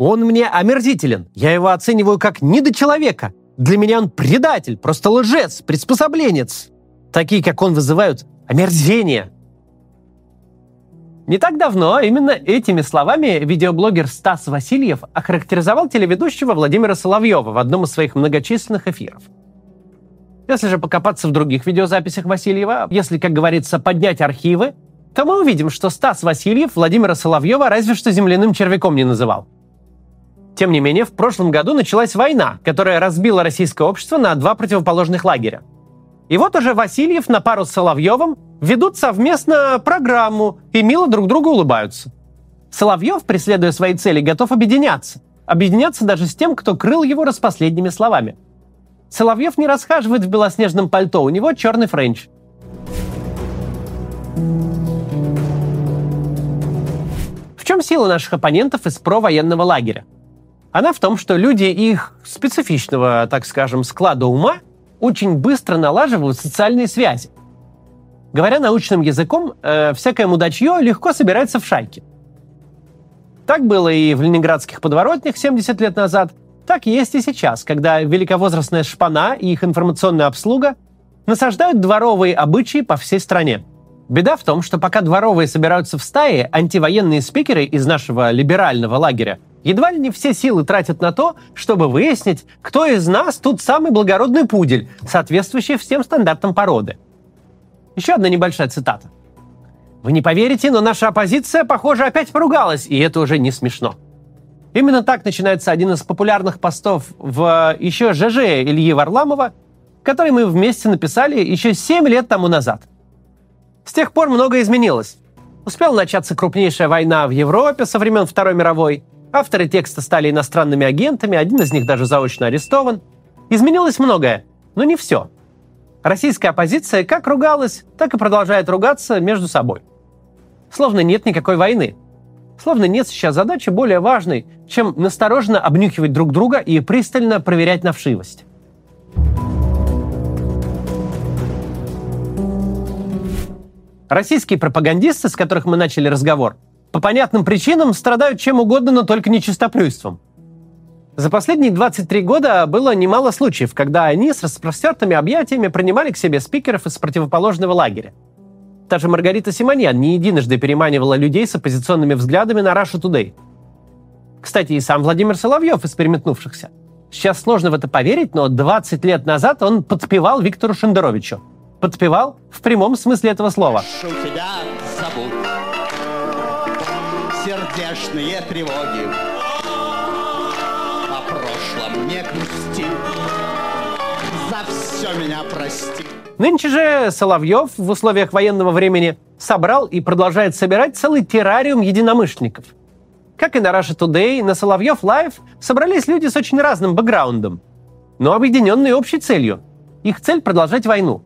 Он мне омерзителен. Я его оцениваю как недочеловека. Для меня он предатель, просто лжец, приспособленец. Такие, как он, вызывают омерзение. Не так давно именно этими словами видеоблогер Стас Васильев охарактеризовал телеведущего Владимира Соловьева в одном из своих многочисленных эфиров. Если же покопаться в других видеозаписях Васильева, если, как говорится, поднять архивы, то мы увидим, что Стас Васильев Владимира Соловьева разве что земляным червяком не называл. Тем не менее, в прошлом году началась война, которая разбила российское общество на два противоположных лагеря. И вот уже Васильев на пару с Соловьевым ведут совместно программу и мило друг другу улыбаются. Соловьев, преследуя свои цели, готов объединяться. Объединяться даже с тем, кто крыл его распоследними словами. Соловьев не расхаживает в белоснежном пальто, у него черный френч. В чем сила наших оппонентов из провоенного лагеря? Она в том, что люди их специфичного, так скажем, склада ума очень быстро налаживают социальные связи. Говоря научным языком, э, всякое мудачье легко собирается в шайки. Так было и в ленинградских подворотнях 70 лет назад, так есть и сейчас, когда великовозрастная шпана и их информационная обслуга насаждают дворовые обычаи по всей стране. Беда в том, что пока дворовые собираются в стае, антивоенные спикеры из нашего либерального лагеря едва ли не все силы тратят на то, чтобы выяснить, кто из нас тут самый благородный пудель, соответствующий всем стандартам породы. Еще одна небольшая цитата. Вы не поверите, но наша оппозиция, похоже, опять поругалась, и это уже не смешно. Именно так начинается один из популярных постов в еще ЖЖ Ильи Варламова, который мы вместе написали еще 7 лет тому назад. С тех пор многое изменилось. Успела начаться крупнейшая война в Европе со времен Второй мировой. Авторы текста стали иностранными агентами, один из них даже заочно арестован. Изменилось многое, но не все. Российская оппозиция как ругалась, так и продолжает ругаться между собой. Словно нет никакой войны. Словно нет сейчас задачи более важной, чем настороженно обнюхивать друг друга и пристально проверять на вшивость. Российские пропагандисты, с которых мы начали разговор, по понятным причинам страдают чем угодно, но только не чистоплюйством. За последние 23 года было немало случаев, когда они с распростертыми объятиями принимали к себе спикеров из противоположного лагеря. Та же Маргарита Симоньян не единожды переманивала людей с оппозиционными взглядами на Russia Today. Кстати, и сам Владимир Соловьев из переметнувшихся. Сейчас сложно в это поверить, но 20 лет назад он подпевал Виктору Шендеровичу. Подпевал в прямом смысле этого слова. тебя сердечные тревоги не грусти, за все меня прости. Нынче же Соловьев в условиях военного времени собрал и продолжает собирать целый террариум единомышленников. Как и на Russia Today, на Соловьев Лайв собрались люди с очень разным бэкграундом, но объединенные общей целью. Их цель – продолжать войну.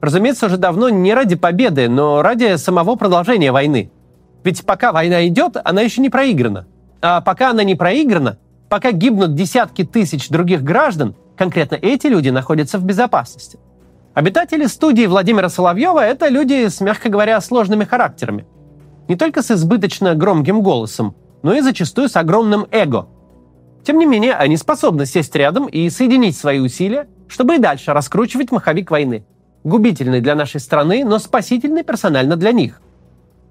Разумеется, уже давно не ради победы, но ради самого продолжения войны. Ведь пока война идет, она еще не проиграна. А пока она не проиграна, Пока гибнут десятки тысяч других граждан, конкретно эти люди находятся в безопасности. Обитатели студии Владимира Соловьева – это люди с, мягко говоря, сложными характерами. Не только с избыточно громким голосом, но и зачастую с огромным эго. Тем не менее, они способны сесть рядом и соединить свои усилия, чтобы и дальше раскручивать маховик войны. Губительный для нашей страны, но спасительный персонально для них.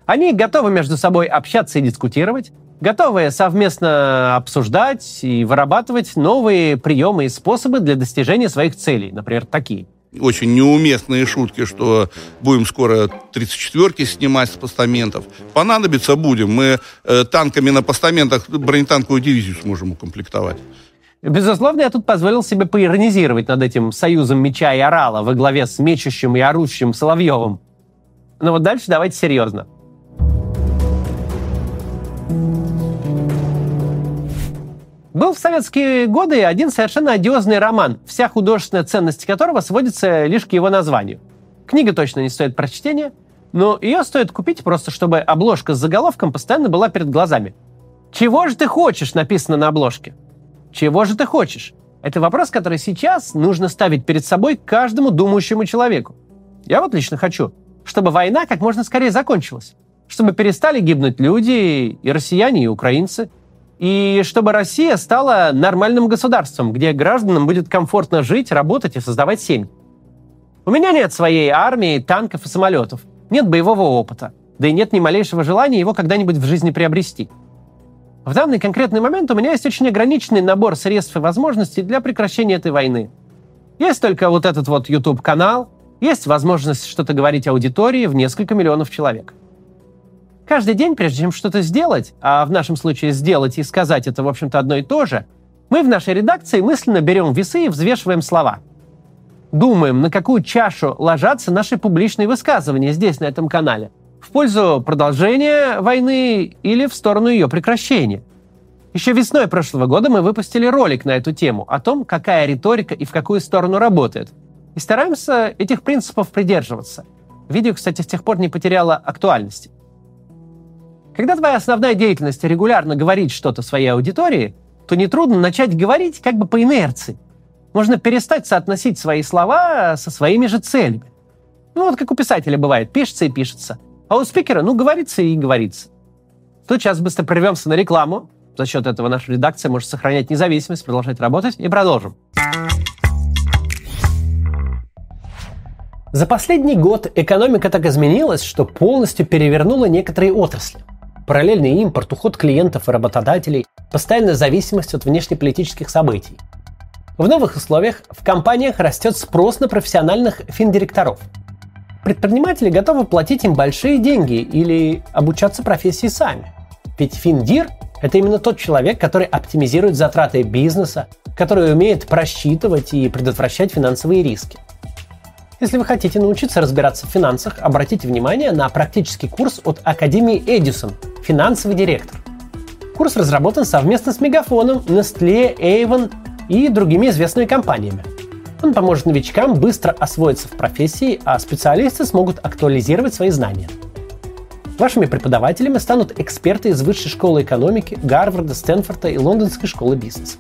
Они готовы между собой общаться и дискутировать, готовые совместно обсуждать и вырабатывать новые приемы и способы для достижения своих целей, например, такие. Очень неуместные шутки, что будем скоро 34-ки снимать с постаментов. Понадобится будем. Мы э, танками на постаментах бронетанковую дивизию сможем укомплектовать. Безусловно, я тут позволил себе поиронизировать над этим союзом меча и орала во главе с мечущим и орущим Соловьевым. Но вот дальше давайте серьезно. Был в советские годы один совершенно одиозный роман, вся художественная ценность которого сводится лишь к его названию. Книга точно не стоит прочтения, но ее стоит купить просто, чтобы обложка с заголовком постоянно была перед глазами. «Чего же ты хочешь?» написано на обложке. «Чего же ты хочешь?» Это вопрос, который сейчас нужно ставить перед собой каждому думающему человеку. Я вот лично хочу, чтобы война как можно скорее закончилась, чтобы перестали гибнуть люди, и россияне, и украинцы – и чтобы Россия стала нормальным государством, где гражданам будет комфортно жить, работать и создавать семьи. У меня нет своей армии, танков и самолетов. Нет боевого опыта. Да и нет ни малейшего желания его когда-нибудь в жизни приобрести. В данный конкретный момент у меня есть очень ограниченный набор средств и возможностей для прекращения этой войны. Есть только вот этот вот YouTube-канал, есть возможность что-то говорить аудитории в несколько миллионов человек. Каждый день, прежде чем что-то сделать, а в нашем случае сделать и сказать это, в общем-то, одно и то же, мы в нашей редакции мысленно берем весы и взвешиваем слова. Думаем, на какую чашу ложатся наши публичные высказывания здесь, на этом канале. В пользу продолжения войны или в сторону ее прекращения. Еще весной прошлого года мы выпустили ролик на эту тему о том, какая риторика и в какую сторону работает. И стараемся этих принципов придерживаться. Видео, кстати, с тех пор не потеряло актуальности. Когда твоя основная деятельность регулярно говорить что-то своей аудитории, то нетрудно начать говорить как бы по инерции. Можно перестать соотносить свои слова со своими же целями. Ну вот как у писателя бывает, пишется и пишется. А у спикера, ну, говорится и говорится. Тут сейчас быстро прервемся на рекламу. За счет этого наша редакция может сохранять независимость, продолжать работать и продолжим. За последний год экономика так изменилась, что полностью перевернула некоторые отрасли – параллельный импорт, уход клиентов и работодателей, постоянная зависимость от внешнеполитических событий. В новых условиях в компаниях растет спрос на профессиональных финдиректоров. Предприниматели готовы платить им большие деньги или обучаться профессии сами. Ведь финдир – это именно тот человек, который оптимизирует затраты бизнеса, который умеет просчитывать и предотвращать финансовые риски. Если вы хотите научиться разбираться в финансах, обратите внимание на практический курс от Академии Эдисон «Финансовый директор». Курс разработан совместно с Мегафоном, Nestle, Avon и другими известными компаниями. Он поможет новичкам быстро освоиться в профессии, а специалисты смогут актуализировать свои знания. Вашими преподавателями станут эксперты из Высшей школы экономики, Гарварда, Стэнфорда и Лондонской школы бизнеса.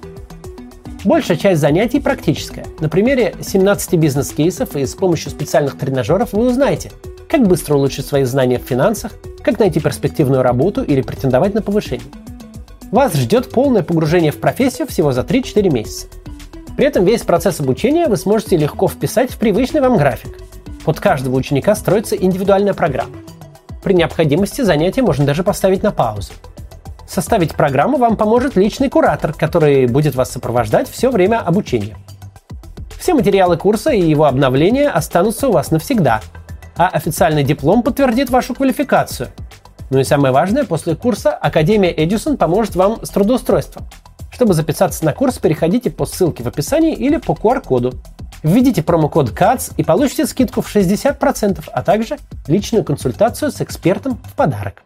Большая часть занятий практическая. На примере 17 бизнес-кейсов и с помощью специальных тренажеров вы узнаете, как быстро улучшить свои знания в финансах, как найти перспективную работу или претендовать на повышение. Вас ждет полное погружение в профессию всего за 3-4 месяца. При этом весь процесс обучения вы сможете легко вписать в привычный вам график. Под каждого ученика строится индивидуальная программа. При необходимости занятия можно даже поставить на паузу. Составить программу вам поможет личный куратор, который будет вас сопровождать все время обучения. Все материалы курса и его обновления останутся у вас навсегда, а официальный диплом подтвердит вашу квалификацию. Ну и самое важное, после курса Академия Эдисон поможет вам с трудоустройством. Чтобы записаться на курс, переходите по ссылке в описании или по QR-коду. Введите промокод CATS и получите скидку в 60%, а также личную консультацию с экспертом в подарок.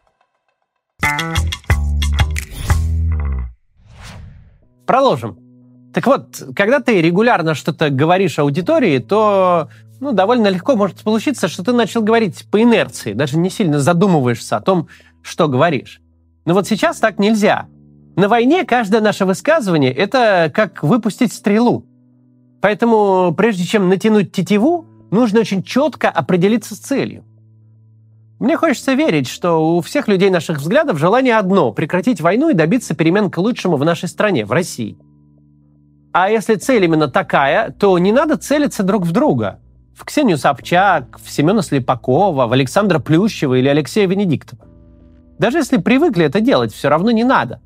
Продолжим. Так вот, когда ты регулярно что-то говоришь аудитории, то ну, довольно легко может получиться, что ты начал говорить по инерции, даже не сильно задумываешься о том, что говоришь. Но вот сейчас так нельзя. На войне каждое наше высказывание – это как выпустить стрелу. Поэтому прежде чем натянуть тетиву, нужно очень четко определиться с целью. Мне хочется верить, что у всех людей наших взглядов желание одно – прекратить войну и добиться перемен к лучшему в нашей стране, в России. А если цель именно такая, то не надо целиться друг в друга. В Ксению Собчак, в Семена Слепакова, в Александра Плющева или Алексея Венедиктова. Даже если привыкли это делать, все равно не надо.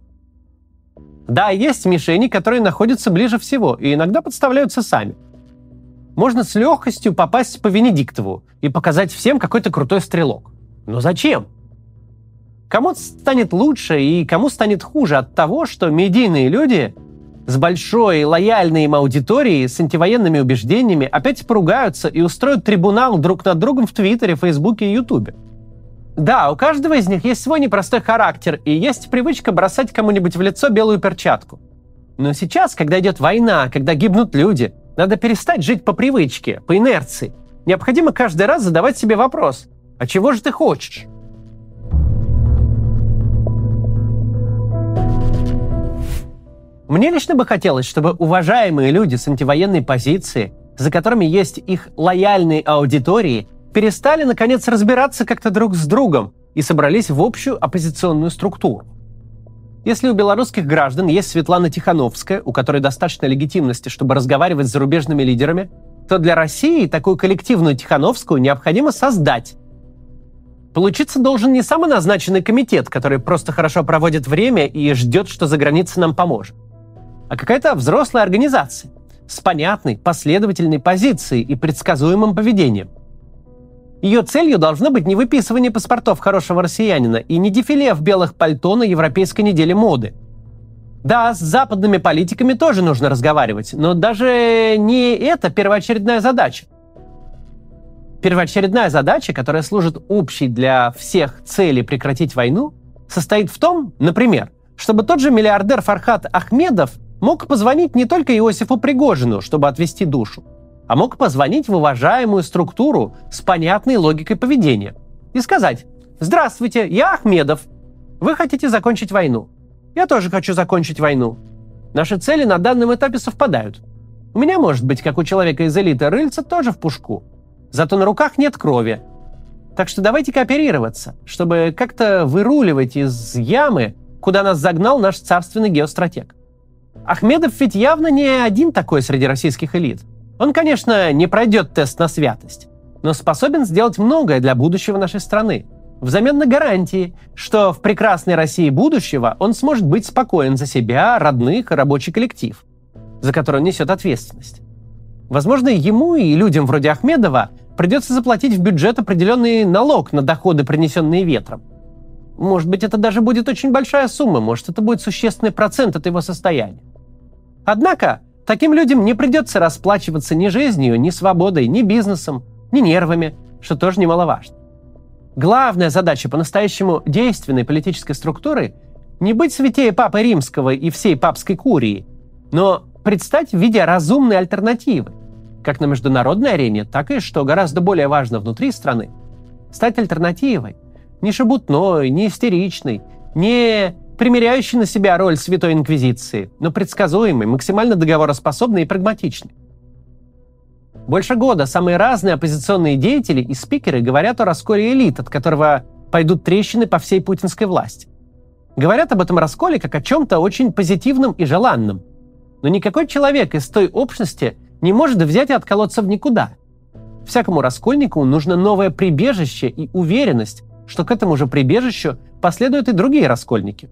Да, есть мишени, которые находятся ближе всего и иногда подставляются сами. Можно с легкостью попасть по Венедиктову и показать всем какой-то крутой стрелок. Но зачем? Кому станет лучше и кому станет хуже от того, что медийные люди с большой лояльной им аудиторией, с антивоенными убеждениями опять поругаются и устроят трибунал друг над другом в Твиттере, Фейсбуке и Ютубе. Да, у каждого из них есть свой непростой характер и есть привычка бросать кому-нибудь в лицо белую перчатку. Но сейчас, когда идет война, когда гибнут люди, надо перестать жить по привычке, по инерции. Необходимо каждый раз задавать себе вопрос, а чего же ты хочешь? Мне лично бы хотелось, чтобы уважаемые люди с антивоенной позиции, за которыми есть их лояльные аудитории, перестали, наконец, разбираться как-то друг с другом и собрались в общую оппозиционную структуру. Если у белорусских граждан есть Светлана Тихановская, у которой достаточно легитимности, чтобы разговаривать с зарубежными лидерами, то для России такую коллективную Тихановскую необходимо создать. Получиться должен не самоназначенный комитет, который просто хорошо проводит время и ждет, что за границей нам поможет, а какая-то взрослая организация с понятной, последовательной позицией и предсказуемым поведением. Ее целью должно быть не выписывание паспортов хорошего россиянина и не дефиле в белых пальто на Европейской неделе моды. Да, с западными политиками тоже нужно разговаривать, но даже не это первоочередная задача. Первоочередная задача, которая служит общей для всех цели прекратить войну, состоит в том, например, чтобы тот же миллиардер Фархат Ахмедов мог позвонить не только Иосифу Пригожину, чтобы отвести душу, а мог позвонить в уважаемую структуру с понятной логикой поведения и сказать «Здравствуйте, я Ахмедов. Вы хотите закончить войну? Я тоже хочу закончить войну. Наши цели на данном этапе совпадают. У меня, может быть, как у человека из элиты, рыльца тоже в пушку. Зато на руках нет крови. Так что давайте кооперироваться, чтобы как-то выруливать из ямы, куда нас загнал наш царственный геостратег. Ахмедов ведь явно не один такой среди российских элит. Он, конечно, не пройдет тест на святость, но способен сделать многое для будущего нашей страны. Взамен на гарантии, что в прекрасной России будущего он сможет быть спокоен за себя, родных и рабочий коллектив, за который он несет ответственность. Возможно, ему и людям вроде Ахмедова придется заплатить в бюджет определенный налог на доходы, принесенные ветром. Может быть, это даже будет очень большая сумма, может, это будет существенный процент от его состояния. Однако, таким людям не придется расплачиваться ни жизнью, ни свободой, ни бизнесом, ни нервами, что тоже немаловажно. Главная задача по-настоящему действенной политической структуры – не быть святее Папы Римского и всей папской курии, но предстать в виде разумной альтернативы, как на международной арене, так и, что гораздо более важно внутри страны, стать альтернативой, не шебутной, не истеричной, не примеряющей на себя роль Святой Инквизиции, но предсказуемой, максимально договороспособной и прагматичной. Больше года самые разные оппозиционные деятели и спикеры говорят о расколе элит, от которого пойдут трещины по всей путинской власти. Говорят об этом расколе как о чем-то очень позитивном и желанном. Но никакой человек из той общности не может взять и отколоться в никуда. Всякому раскольнику нужно новое прибежище и уверенность, что к этому же прибежищу последуют и другие раскольники.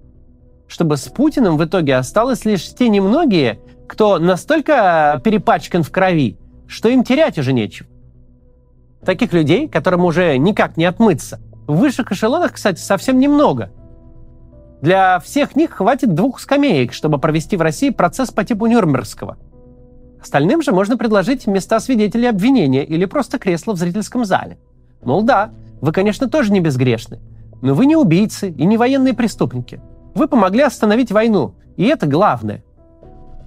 Чтобы с Путиным в итоге осталось лишь те немногие, кто настолько перепачкан в крови, что им терять уже нечего. Таких людей, которым уже никак не отмыться, в высших эшелонах, кстати, совсем немного. Для всех них хватит двух скамеек, чтобы провести в России процесс по типу Нюрнбергского – Остальным же можно предложить места свидетелей обвинения или просто кресло в зрительском зале. Мол, да, вы, конечно, тоже не безгрешны, но вы не убийцы и не военные преступники. Вы помогли остановить войну, и это главное.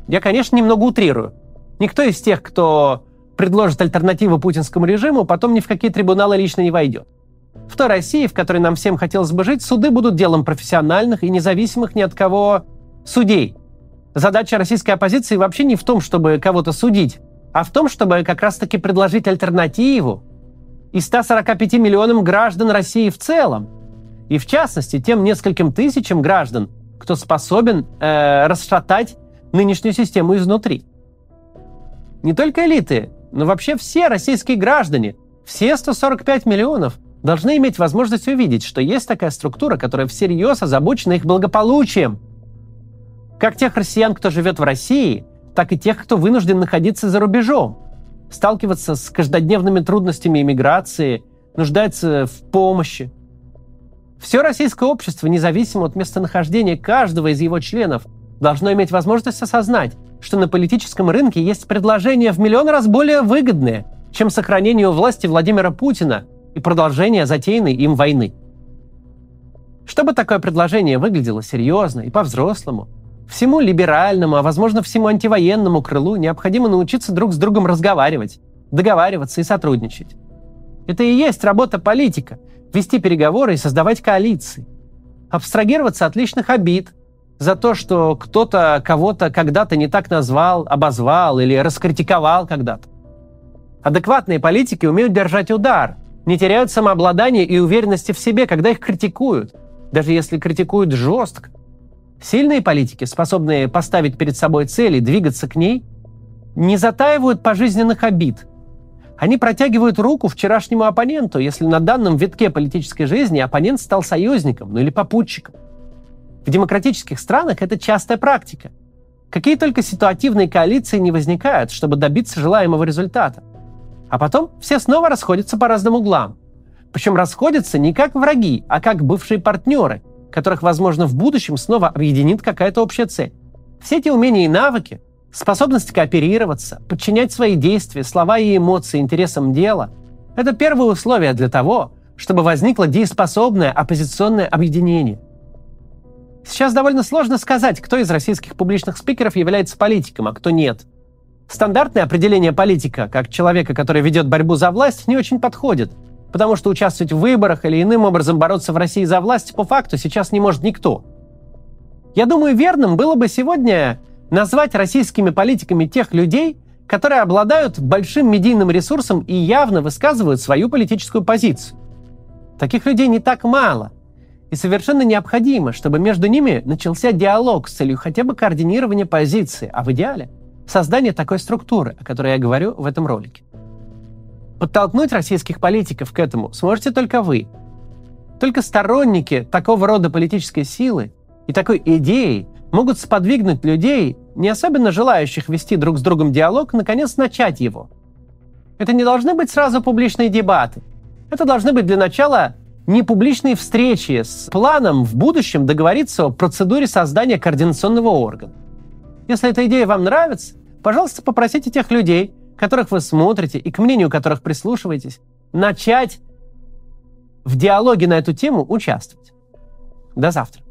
Я, конечно, немного утрирую. Никто из тех, кто предложит альтернативу путинскому режиму, потом ни в какие трибуналы лично не войдет. В той России, в которой нам всем хотелось бы жить, суды будут делом профессиональных и независимых ни от кого судей – Задача российской оппозиции вообще не в том, чтобы кого-то судить, а в том, чтобы как раз-таки предложить альтернативу и 145 миллионам граждан России в целом. И в частности, тем нескольким тысячам граждан, кто способен э, расшатать нынешнюю систему изнутри. Не только элиты, но вообще все российские граждане, все 145 миллионов, должны иметь возможность увидеть, что есть такая структура, которая всерьез озабочена их благополучием – как тех россиян, кто живет в России, так и тех, кто вынужден находиться за рубежом, сталкиваться с каждодневными трудностями иммиграции, нуждается в помощи. Все российское общество, независимо от местонахождения каждого из его членов, должно иметь возможность осознать, что на политическом рынке есть предложения в миллион раз более выгодные, чем сохранение у власти Владимира Путина и продолжение затеянной им войны. Чтобы такое предложение выглядело серьезно и по-взрослому – Всему либеральному, а возможно всему антивоенному крылу необходимо научиться друг с другом разговаривать, договариваться и сотрудничать. Это и есть работа политика – вести переговоры и создавать коалиции. Абстрагироваться от личных обид за то, что кто-то кого-то когда-то не так назвал, обозвал или раскритиковал когда-то. Адекватные политики умеют держать удар, не теряют самообладания и уверенности в себе, когда их критикуют, даже если критикуют жестко. Сильные политики, способные поставить перед собой цель и двигаться к ней, не затаивают пожизненных обид. Они протягивают руку вчерашнему оппоненту, если на данном витке политической жизни оппонент стал союзником, ну или попутчиком. В демократических странах это частая практика. Какие только ситуативные коалиции не возникают, чтобы добиться желаемого результата. А потом все снова расходятся по разным углам. Причем расходятся не как враги, а как бывшие партнеры, которых, возможно, в будущем снова объединит какая-то общая цель. Все эти умения и навыки, способность кооперироваться, подчинять свои действия, слова и эмоции интересам дела – это первое условие для того, чтобы возникло дееспособное оппозиционное объединение – Сейчас довольно сложно сказать, кто из российских публичных спикеров является политиком, а кто нет. Стандартное определение политика, как человека, который ведет борьбу за власть, не очень подходит, потому что участвовать в выборах или иным образом бороться в России за власть по факту сейчас не может никто. Я думаю, верным было бы сегодня назвать российскими политиками тех людей, которые обладают большим медийным ресурсом и явно высказывают свою политическую позицию. Таких людей не так мало – и совершенно необходимо, чтобы между ними начался диалог с целью хотя бы координирования позиции, а в идеале создание такой структуры, о которой я говорю в этом ролике. Подтолкнуть российских политиков к этому сможете только вы. Только сторонники такого рода политической силы и такой идеи могут сподвигнуть людей, не особенно желающих вести друг с другом диалог, наконец начать его. Это не должны быть сразу публичные дебаты. Это должны быть для начала непубличные встречи с планом в будущем договориться о процедуре создания координационного органа. Если эта идея вам нравится, пожалуйста, попросите тех людей, которых вы смотрите и к мнению которых прислушиваетесь, начать в диалоге на эту тему участвовать. До завтра.